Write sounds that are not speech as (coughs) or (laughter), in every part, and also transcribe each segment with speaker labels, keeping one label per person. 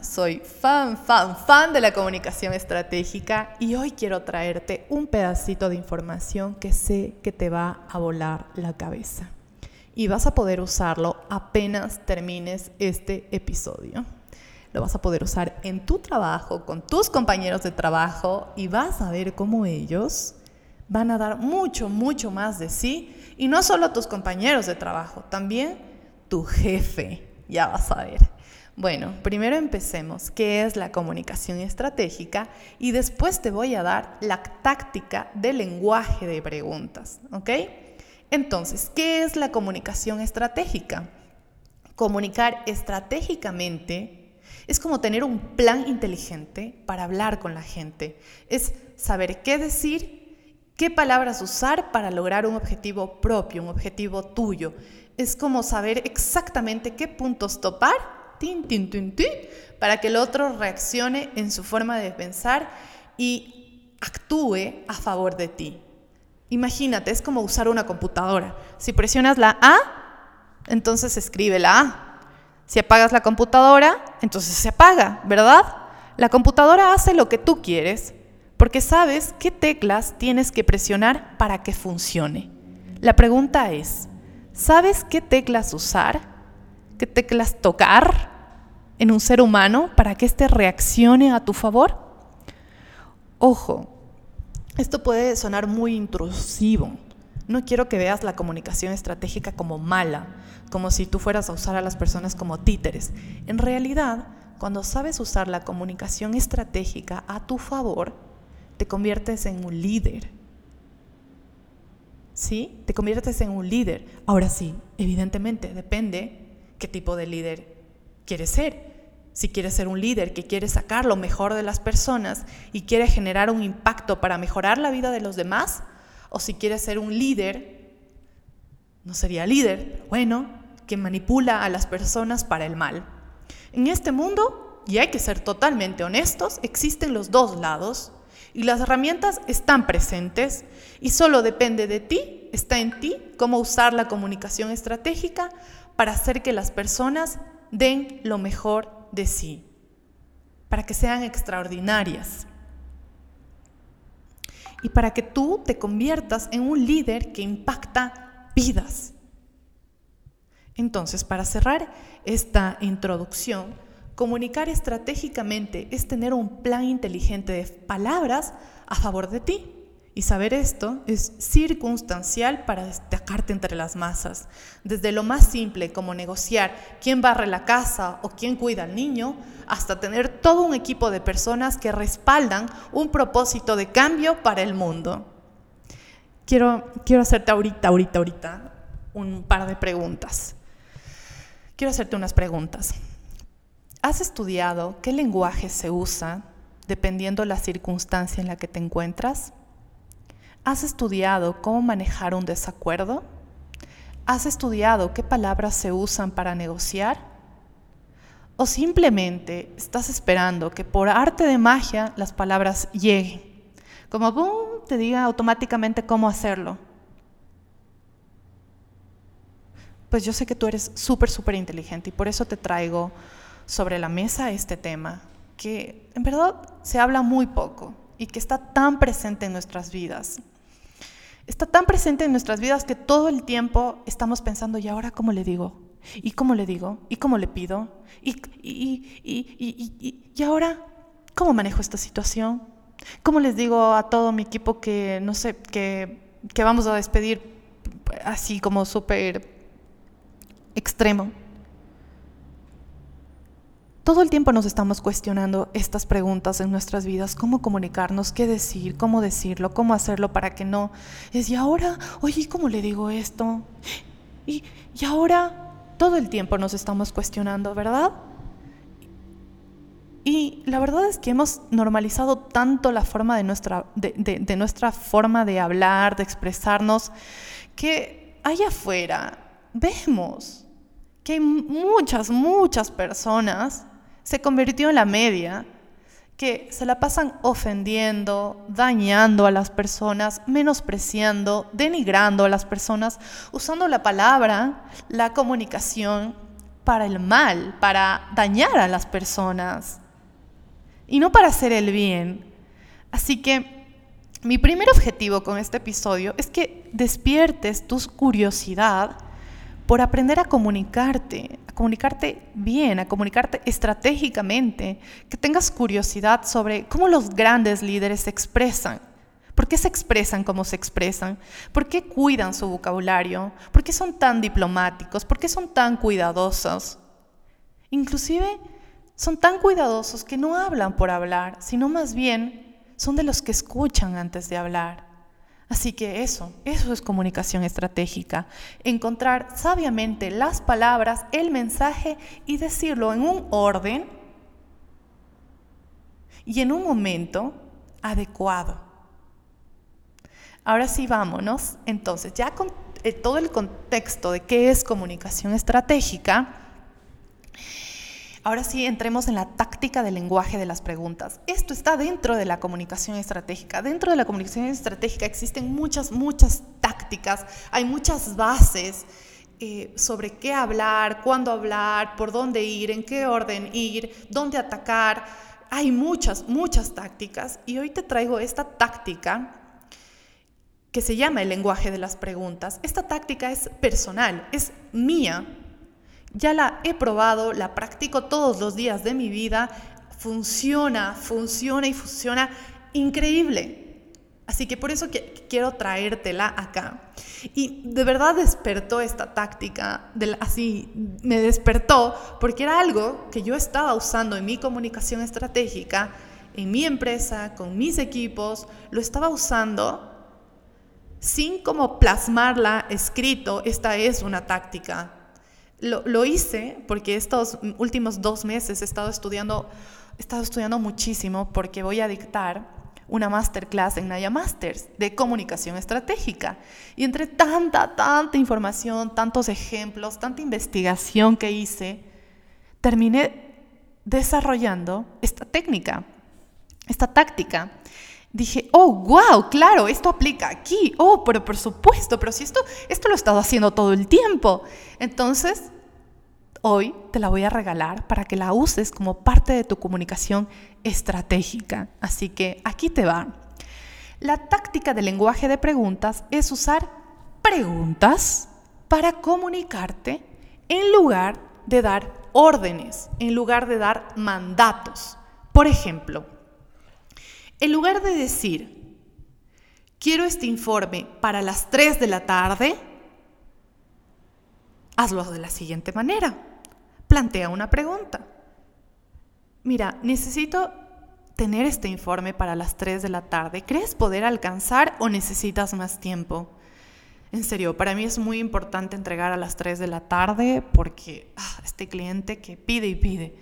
Speaker 1: soy fan, fan, fan de la comunicación estratégica y hoy quiero traerte un pedacito de información que sé que te va a volar la cabeza. Y vas a poder usarlo apenas termines este episodio. Lo vas a poder usar en tu trabajo, con tus compañeros de trabajo y vas a ver cómo ellos van a dar mucho, mucho más de sí. Y no solo tus compañeros de trabajo, también tu jefe. Ya vas a ver. Bueno, primero empecemos. ¿Qué es la comunicación estratégica? Y después te voy a dar la táctica del lenguaje de preguntas. ¿Ok? Entonces, ¿qué es la comunicación estratégica? Comunicar estratégicamente es como tener un plan inteligente para hablar con la gente. Es saber qué decir, qué palabras usar para lograr un objetivo propio, un objetivo tuyo. Es como saber exactamente qué puntos topar para que el otro reaccione en su forma de pensar y actúe a favor de ti. Imagínate, es como usar una computadora. Si presionas la A, entonces escribe la A. Si apagas la computadora, entonces se apaga, ¿verdad? La computadora hace lo que tú quieres porque sabes qué teclas tienes que presionar para que funcione. La pregunta es, ¿sabes qué teclas usar? ¿Qué teclas tocar? En un ser humano para que éste reaccione a tu favor? Ojo, esto puede sonar muy intrusivo. No quiero que veas la comunicación estratégica como mala, como si tú fueras a usar a las personas como títeres. En realidad, cuando sabes usar la comunicación estratégica a tu favor, te conviertes en un líder. ¿Sí? Te conviertes en un líder. Ahora sí, evidentemente, depende qué tipo de líder quieres ser si quieres ser un líder que quiere sacar lo mejor de las personas y quiere generar un impacto para mejorar la vida de los demás, o si quieres ser un líder, no sería líder, bueno, que manipula a las personas para el mal. En este mundo, y hay que ser totalmente honestos, existen los dos lados y las herramientas están presentes y solo depende de ti, está en ti, cómo usar la comunicación estratégica para hacer que las personas den lo mejor de sí, para que sean extraordinarias y para que tú te conviertas en un líder que impacta vidas. Entonces, para cerrar esta introducción, comunicar estratégicamente es tener un plan inteligente de palabras a favor de ti. Y saber esto es circunstancial para destacarte entre las masas, desde lo más simple como negociar quién barre la casa o quién cuida al niño, hasta tener todo un equipo de personas que respaldan un propósito de cambio para el mundo. Quiero, quiero hacerte ahorita, ahorita, ahorita un par de preguntas. Quiero hacerte unas preguntas. ¿Has estudiado qué lenguaje se usa dependiendo la circunstancia en la que te encuentras? ¿Has estudiado cómo manejar un desacuerdo? ¿Has estudiado qué palabras se usan para negociar? ¿O simplemente estás esperando que por arte de magia las palabras lleguen? Como boom, te diga automáticamente cómo hacerlo. Pues yo sé que tú eres súper, súper inteligente y por eso te traigo sobre la mesa este tema, que en verdad se habla muy poco y que está tan presente en nuestras vidas está tan presente en nuestras vidas que todo el tiempo estamos pensando, ¿y ahora cómo le digo? ¿Y cómo le digo? ¿Y cómo le pido? ¿Y, y, ahora cómo manejo esta situación? ¿Cómo les digo a todo mi equipo que, no sé, que, que vamos a despedir así como súper extremo? Todo el tiempo nos estamos cuestionando estas preguntas en nuestras vidas, cómo comunicarnos, qué decir, cómo decirlo, cómo hacerlo para que no es, y ahora, oye, ¿cómo le digo esto? Y, y ahora, todo el tiempo nos estamos cuestionando, ¿verdad? Y la verdad es que hemos normalizado tanto la forma de nuestra, de, de nuestra forma de hablar, de expresarnos, que allá afuera vemos que hay muchas, muchas personas se convirtió en la media, que se la pasan ofendiendo, dañando a las personas, menospreciando, denigrando a las personas, usando la palabra, la comunicación para el mal, para dañar a las personas y no para hacer el bien. Así que mi primer objetivo con este episodio es que despiertes tu curiosidad por aprender a comunicarte, a comunicarte bien, a comunicarte estratégicamente, que tengas curiosidad sobre cómo los grandes líderes se expresan. ¿Por qué se expresan como se expresan? ¿Por qué cuidan su vocabulario? ¿Por qué son tan diplomáticos? ¿Por qué son tan cuidadosos? Inclusive son tan cuidadosos que no hablan por hablar, sino más bien son de los que escuchan antes de hablar. Así que eso, eso es comunicación estratégica. Encontrar sabiamente las palabras, el mensaje y decirlo en un orden y en un momento adecuado. Ahora sí, vámonos. Entonces, ya con eh, todo el contexto de qué es comunicación estratégica, Ahora sí, entremos en la táctica del lenguaje de las preguntas. Esto está dentro de la comunicación estratégica. Dentro de la comunicación estratégica existen muchas, muchas tácticas, hay muchas bases eh, sobre qué hablar, cuándo hablar, por dónde ir, en qué orden ir, dónde atacar. Hay muchas, muchas tácticas y hoy te traigo esta táctica que se llama el lenguaje de las preguntas. Esta táctica es personal, es mía, ya la he probado, la practico todos los días de mi vida, funciona, funciona y funciona increíble. Así que por eso quiero traértela acá. Y de verdad despertó esta táctica, así me despertó, porque era algo que yo estaba usando en mi comunicación estratégica, en mi empresa, con mis equipos, lo estaba usando sin como plasmarla escrito, esta es una táctica lo, hice porque estos últimos dos meses he estado estudiando, he estado estudiando muchísimo porque voy a dictar una masterclass en Naya Masters de comunicación estratégica. Y entre tanta, tanta información, tantos ejemplos, tanta investigación que hice, terminé desarrollando esta técnica, esta táctica. Dije, oh, wow, claro, esto aplica aquí. Oh, pero por supuesto, pero si esto, esto lo he estado haciendo todo el tiempo. Entonces, hoy te la voy a regalar para que la uses como parte de tu comunicación estratégica. Así que aquí te va. La táctica del lenguaje de preguntas es usar preguntas para comunicarte en lugar de dar órdenes, en lugar de dar mandatos. Por ejemplo, en lugar de decir, quiero este informe para las 3 de la tarde, hazlo de la siguiente manera plantea una pregunta. Mira, necesito tener este informe para las 3 de la tarde. ¿Crees poder alcanzar o necesitas más tiempo? En serio, para mí es muy importante entregar a las 3 de la tarde porque ah, este cliente que pide y pide.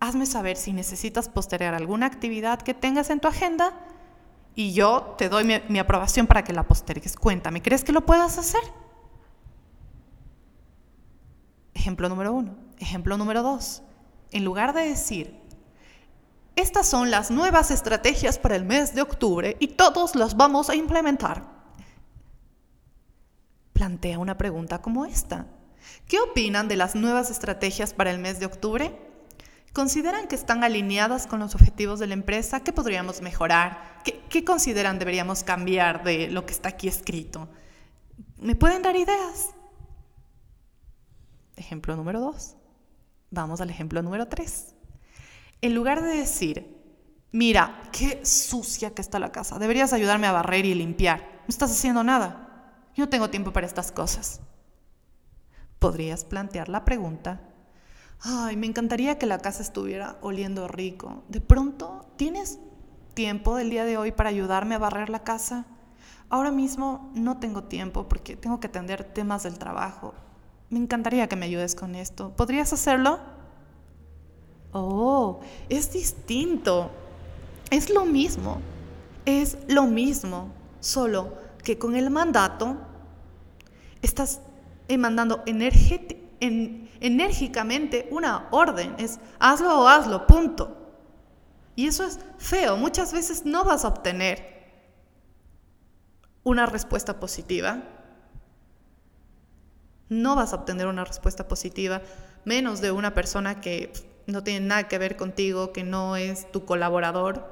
Speaker 1: Hazme saber si necesitas postergar alguna actividad que tengas en tu agenda y yo te doy mi, aprobación para que la postergues. Cuéntame, ¿crees que lo puedas hacer? Ejemplo número uno. Ejemplo número dos. En lugar de decir, estas son las nuevas estrategias para el mes de octubre y todos las vamos a implementar. Plantea una pregunta como esta. ¿Qué opinan de las nuevas estrategias para el mes de octubre? ¿Consideran que están alineadas con los objetivos de la empresa? ¿Qué podríamos mejorar? ¿Qué, ¿Qué, consideran deberíamos cambiar de lo que está aquí escrito? ¿Me pueden dar ideas? Ejemplo número dos. Vamos al ejemplo número tres. En lugar de decir, mira, qué sucia que está la casa, deberías ayudarme a barrer y limpiar. No estás haciendo nada. Yo no tengo tiempo para estas cosas. Podrías plantear la pregunta, ay, me encantaría que la casa estuviera oliendo rico. De pronto, ¿tienes tiempo del día de hoy para ayudarme a barrer la casa? Ahora mismo no tengo tiempo porque tengo que atender temas del trabajo me encantaría que me ayudes con esto. ¿Podrías hacerlo? Oh, es distinto. Es lo mismo. Es lo mismo. Solo que con el mandato estás mandando enérgicamente una orden. Es hazlo o hazlo, punto. Y eso es feo. Muchas veces no vas a obtener una respuesta positiva No vas a obtener una respuesta positiva, menos de una persona que no tiene nada que ver contigo, que no es tu colaborador.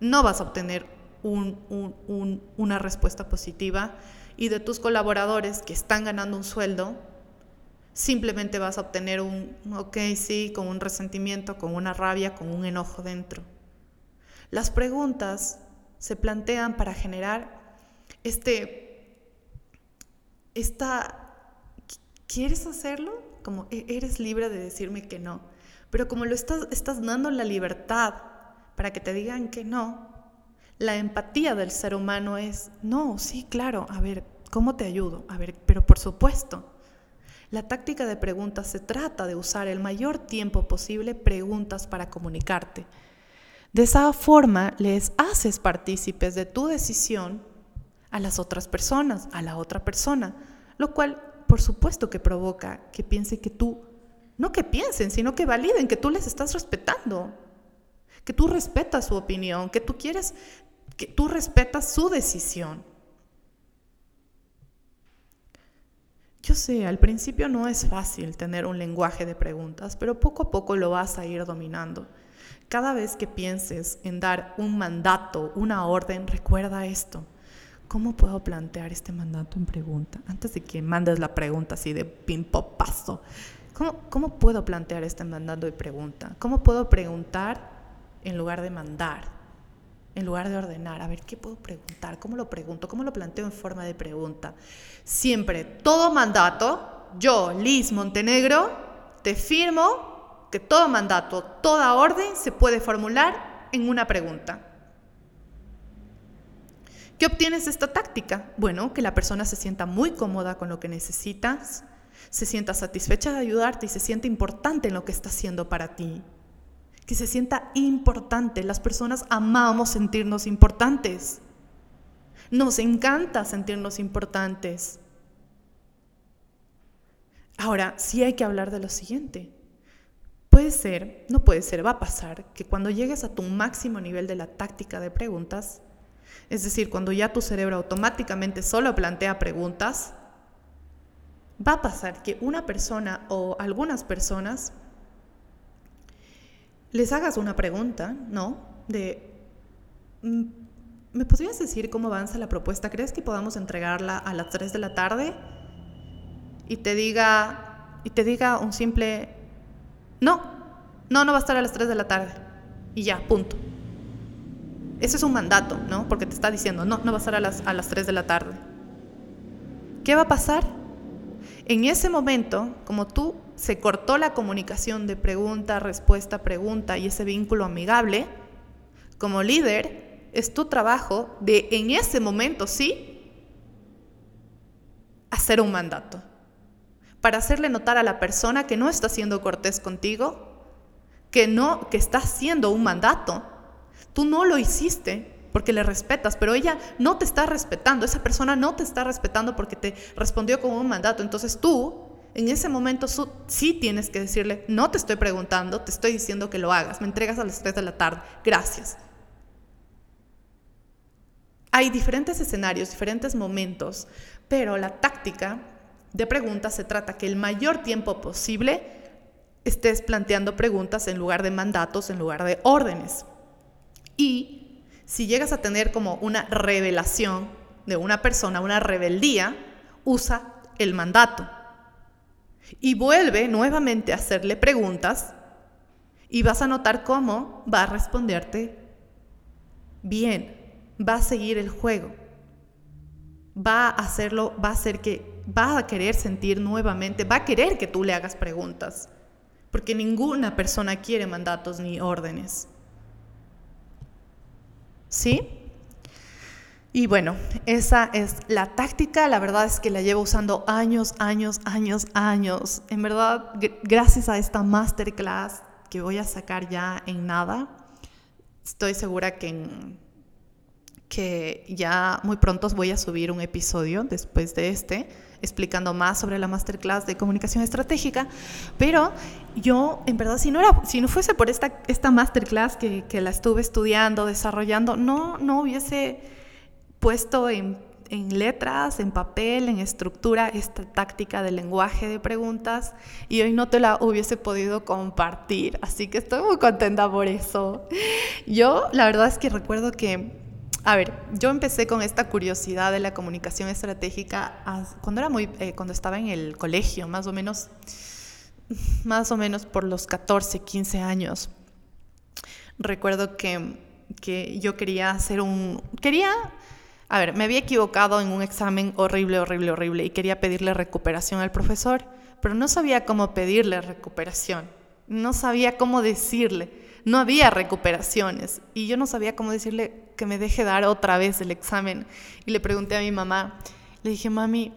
Speaker 1: No vas a obtener una respuesta positiva. Y de tus colaboradores que están ganando un sueldo, simplemente vas a obtener un, ok, sí, con un resentimiento, con una rabia, con un enojo dentro. Las preguntas se plantean para generar este, esta, ¿quieres hacerlo? Como e-, eres libre de decirme que no. Pero como lo estás, estás dando la libertad para que te digan que no, la empatía del ser humano es, no, sí, claro, a ver, ¿cómo te ayudo? A ver, pero por supuesto. La táctica de preguntas se trata de usar el mayor tiempo posible preguntas para comunicarte. De esa forma les haces partícipes de tu decisión a las otras personas, a la otra persona, lo cual por supuesto que provoca que piense que tú, no que piensen, sino que validen que tú les estás respetando, que tú respetas su opinión, que tú quieres, que tú respetas su decisión. Yo sé, al principio no es fácil tener un lenguaje de preguntas, pero poco a poco lo vas a ir dominando. Cada vez que pienses en dar un mandato, una orden, recuerda esto. ¿Cómo puedo plantear este mandato en pregunta? Antes de que mandes la pregunta así de pimpo paso. ¿Cómo, ¿Cómo puedo plantear este mandato de pregunta? ¿Cómo puedo preguntar en lugar de mandar? En lugar de ordenar, a ver, ¿qué puedo preguntar? ¿Cómo lo pregunto? ¿Cómo lo planteo en forma de pregunta? Siempre, todo mandato, yo, Liz Montenegro, te firmo que todo mandato, toda orden se puede formular en una pregunta. ¿Qué obtienes de esta táctica? Bueno, que la persona se sienta muy cómoda con lo que necesitas, se sienta satisfecha de ayudarte y se siente importante en lo que está haciendo para ti que se sienta importante. Las personas amamos sentirnos importantes. Nos encanta sentirnos importantes. Ahora, sí hay que hablar de lo siguiente. Puede ser, no puede ser, va a pasar que cuando llegues a tu máximo nivel de la táctica de preguntas, es decir, cuando ya tu cerebro automáticamente solo plantea preguntas, va a pasar que una persona o algunas personas les hagas una pregunta, ¿no? De, mm, ¿me podrías decir cómo avanza la propuesta? ¿Crees que podamos entregarla a las 3 de la tarde? Y te diga, y te diga un simple, no, no, no va a estar a las 3 de la tarde. Y ya, punto. Ese es un mandato, ¿no? Porque te está diciendo, no, no va a estar a las, a las 3 de la tarde. ¿Qué va a pasar? En ese momento, como tú se cortó la comunicación de pregunta, respuesta, pregunta y ese vínculo amigable, como líder, es tu trabajo de en ese momento sí hacer un mandato. Para hacerle notar a la persona que no está siendo cortés contigo, que no, que está haciendo un mandato. Tú no lo hiciste porque le respetas, pero ella no te está respetando, esa persona no te está respetando porque te respondió con un mandato. Entonces tú en ese momento sí tienes que decirle, no te estoy preguntando, te estoy diciendo que lo hagas, me entregas a las 3 de la tarde, gracias. Hay diferentes escenarios, diferentes momentos, pero la táctica de preguntas se trata que el mayor tiempo posible estés planteando preguntas en lugar de mandatos, en lugar de órdenes. Y si llegas a tener como una revelación de una persona, una rebeldía, usa el mandato y vuelve nuevamente a hacerle preguntas y vas a notar cómo va a responderte bien, va a seguir el juego, va a hacerlo, va a hacer que, va a querer sentir nuevamente, va a querer que tú le hagas preguntas, porque ninguna persona quiere mandatos ni órdenes. ¿Sí? Y bueno, esa es la táctica, la verdad es que la llevo usando años, años, años, años. En verdad, gracias a esta masterclass que voy a sacar ya en nada, estoy segura que, que ya muy pronto voy a subir un episodio después de este explicando más sobre la masterclass de comunicación estratégica, pero yo, en verdad, si no, era, si no fuese por esta, esta masterclass que, que la estuve estudiando, desarrollando, no, no hubiese puesto en en letras, en papel, en estructura, esta táctica del lenguaje de preguntas y hoy no te la hubiese podido compartir. Así que estoy muy contenta por eso. Yo la verdad es que recuerdo que, a ver, yo empecé con esta curiosidad de la comunicación estratégica cuando, era muy, eh, cuando estaba en el colegio, más o menos, más o menos por los 14, 15 años. Recuerdo que, que yo quería hacer un... Quería a ver, me había equivocado en un examen horrible, horrible, horrible y quería pedirle recuperación al profesor, pero no sabía cómo pedirle recuperación, no sabía cómo decirle, no había recuperaciones y yo no sabía cómo decirle que me deje dar otra vez el examen. Y le pregunté a mi mamá, le dije, mami,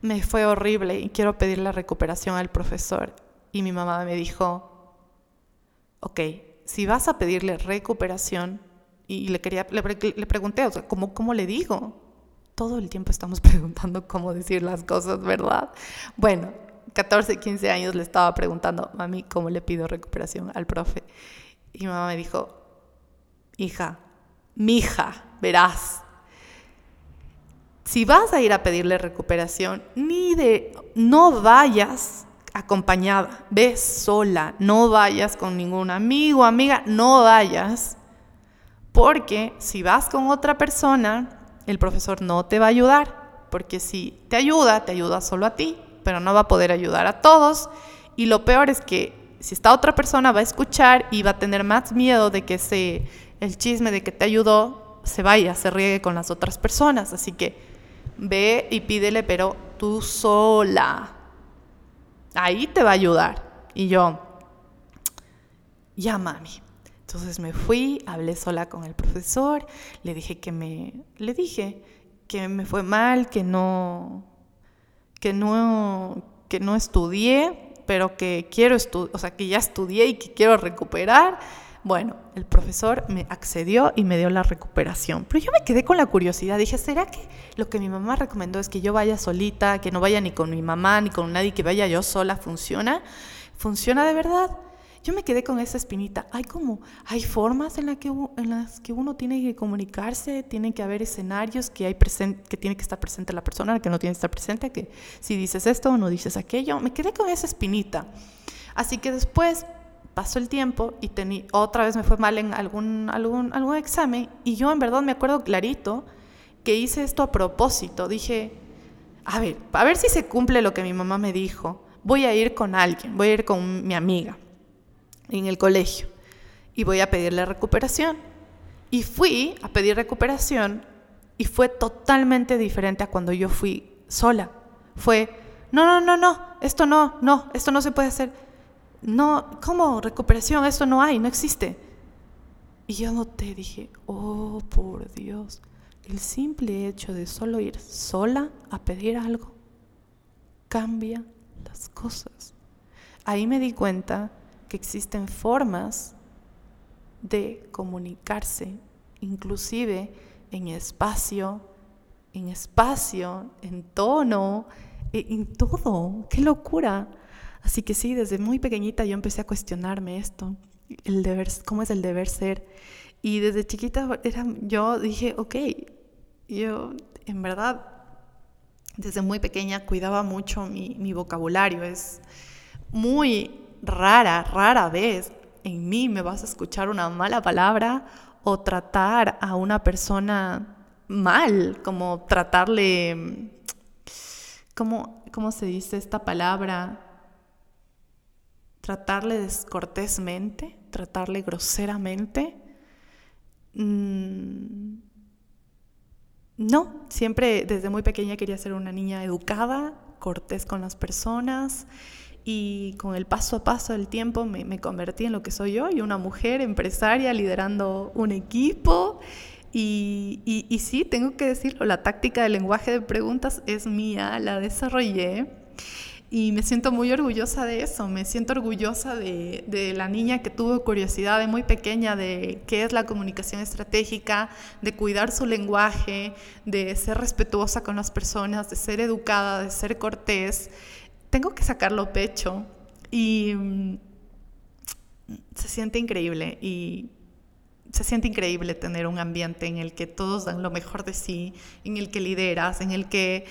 Speaker 1: me fue horrible y quiero pedirle recuperación al profesor. Y mi mamá me dijo, ok, si vas a pedirle recuperación, y le, quería, le, pregunté, o sea, ¿cómo, ¿cómo le digo? Todo el tiempo estamos (laughs) preguntando cómo decir las cosas, ¿verdad? Bueno, 14, 15 años le estaba preguntando, mami, ¿cómo le pido recuperación al profe? Y mamá me dijo, hija, mija, verás, si vas a ir a pedirle recuperación, ni de, no vayas acompañada, ve sola, no vayas con ningún amigo, amiga, no vayas porque si vas con otra persona, el profesor no te va a ayudar, porque si te ayuda, te ayuda solo a ti, pero no va a poder ayudar a todos. Y lo peor es que si esta otra persona va a escuchar y va a tener más miedo de que se, el chisme de que te ayudó se vaya, se riegue con las otras personas. Así que ve y pídele, pero tú sola. Ahí te va a ayudar. Y yo, ya mami, entonces me fui, hablé sola con el profesor, le dije que me, le dije que me fue mal, que no, que no, que no estudié, pero que quiero estudiar, o sea, que ya estudié y que quiero recuperar. Bueno, el profesor me accedió y me dio la recuperación. Pero yo me quedé con la curiosidad. Dije, ¿será que lo que mi mamá recomendó es que yo vaya solita, que no vaya ni con mi mamá ni con nadie, que vaya yo sola? ¿Funciona? ¿Funciona de verdad? Yo me quedé con esa espinita. Hay como, hay formas en, la que, en las que uno tiene que comunicarse, tiene que haber escenarios que, hay que tiene que estar presente la persona, que no tiene que estar presente, que si dices esto no dices aquello. Me quedé con esa espinita. Así que después pasó el tiempo y tení, otra vez me fue mal en algún, algún, algún examen y yo en verdad me acuerdo clarito que hice esto a propósito. Dije, a ver, a ver si se cumple lo que mi mamá me dijo. Voy a ir con alguien, voy a ir con mi amiga en el colegio y voy a pedirle recuperación. Y fui a pedir recuperación y fue totalmente diferente a cuando yo fui sola. Fue, no, no, no, no, esto no, no, esto no se puede hacer. No, ¿cómo recuperación? Esto no hay, no existe. Y yo noté, dije, oh, por Dios, el simple hecho de solo ir sola a pedir algo cambia las cosas. Ahí me di cuenta que existen formas de comunicarse, inclusive en espacio, en espacio, en tono, e, en todo. ¡Qué locura! Así que sí, desde muy pequeñita yo empecé a cuestionarme esto, el deber, cómo es el deber ser. Y desde chiquita era, yo dije, ok, yo en verdad desde muy pequeña cuidaba mucho mi, mi vocabulario, es muy rara, rara vez en mí me vas a escuchar una mala palabra o tratar a una persona mal, como tratarle, ¿cómo, cómo se dice esta palabra? Tratarle descortésmente, tratarle groseramente. Mm, no, siempre desde muy pequeña quería ser una niña educada, cortés con las personas y con el paso a paso del tiempo me, convertí en lo que soy hoy, una mujer empresaria liderando un equipo. Y, sí, tengo que decirlo, la táctica del lenguaje de preguntas es mía, la desarrollé y me siento muy orgullosa de eso, me siento orgullosa de, de, la niña que tuvo curiosidad de muy pequeña de qué es la comunicación estratégica, de cuidar su lenguaje, de ser respetuosa con las personas, de ser educada, de ser cortés tengo que sacarlo pecho y mm, se siente increíble y se siente increíble tener un ambiente en el que todos dan lo mejor de sí, en el que lideras, en el que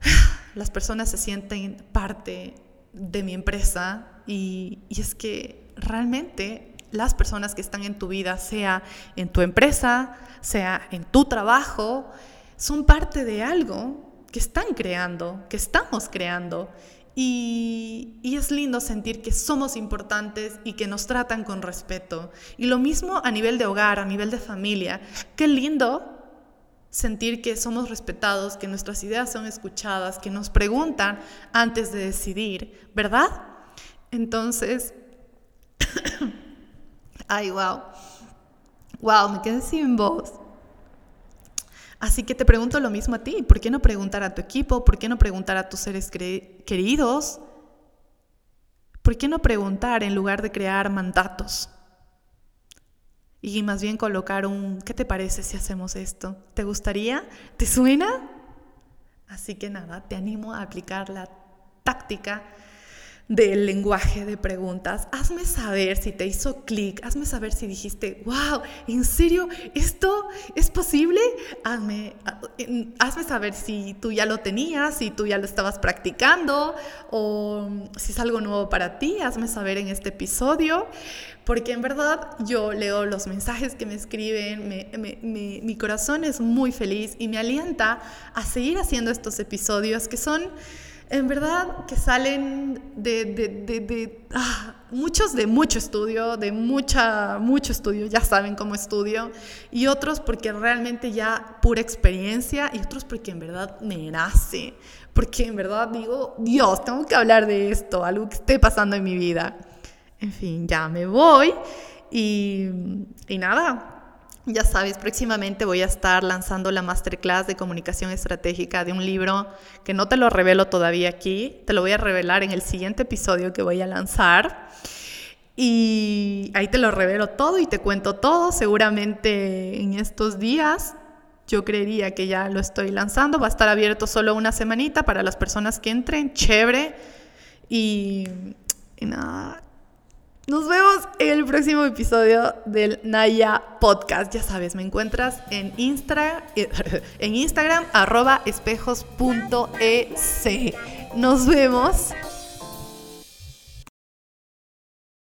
Speaker 1: (sighs) las personas se sienten parte de mi empresa. Y, y es que realmente las personas que están en tu vida, sea en tu empresa, sea en tu trabajo, son parte de algo que están creando, que estamos creando. Y, y, es lindo sentir que somos importantes y que nos tratan con respeto. Y lo mismo a nivel de hogar, a nivel de familia. Qué lindo sentir que somos respetados, que nuestras ideas son escuchadas, que nos preguntan antes de decidir, ¿verdad? Entonces, (coughs) ay, wow, wow, me quedé sin voz. Así que te pregunto lo mismo a ti, ¿por qué no preguntar a tu equipo? ¿Por qué no preguntar a tus seres queridos? ¿Por qué no preguntar en lugar de crear mandatos? Y más bien colocar un, ¿qué te parece si hacemos esto? ¿Te gustaría? ¿Te suena? Así que nada, te animo a aplicar la táctica del lenguaje de preguntas. Hazme saber si te hizo clic, hazme saber si dijiste, wow, ¿en serio esto es posible? Hazme, hazme saber si tú ya lo tenías, si tú ya lo estabas practicando o si es algo nuevo para ti, hazme saber en este episodio, porque en verdad yo leo los mensajes que me escriben, mi corazón es muy feliz y me alienta a seguir haciendo estos episodios que son en verdad que salen de, de, de, ah, muchos de mucho estudio, de mucha, mucho estudio, ya saben cómo estudio, y otros porque realmente ya pura experiencia, y otros porque en verdad me nace, porque en verdad digo, Dios, tengo que hablar de esto, algo que esté pasando en mi vida. En fin, ya me voy y, y nada, ya sabes, próximamente voy a estar lanzando la masterclass de comunicación estratégica de un libro que no te lo revelo todavía aquí, te lo voy a revelar en el siguiente episodio que voy a lanzar. Y ahí te lo revelo todo y te cuento todo. Seguramente en estos días yo creería que ya lo estoy lanzando. Va a estar abierto solo una semanita para las personas que entren. Chévere. Y, y nada, nos vemos en el próximo episodio del Naya Podcast. Ya sabes, me encuentras en, en Instagram, arroba espejos.ec. Nos vemos.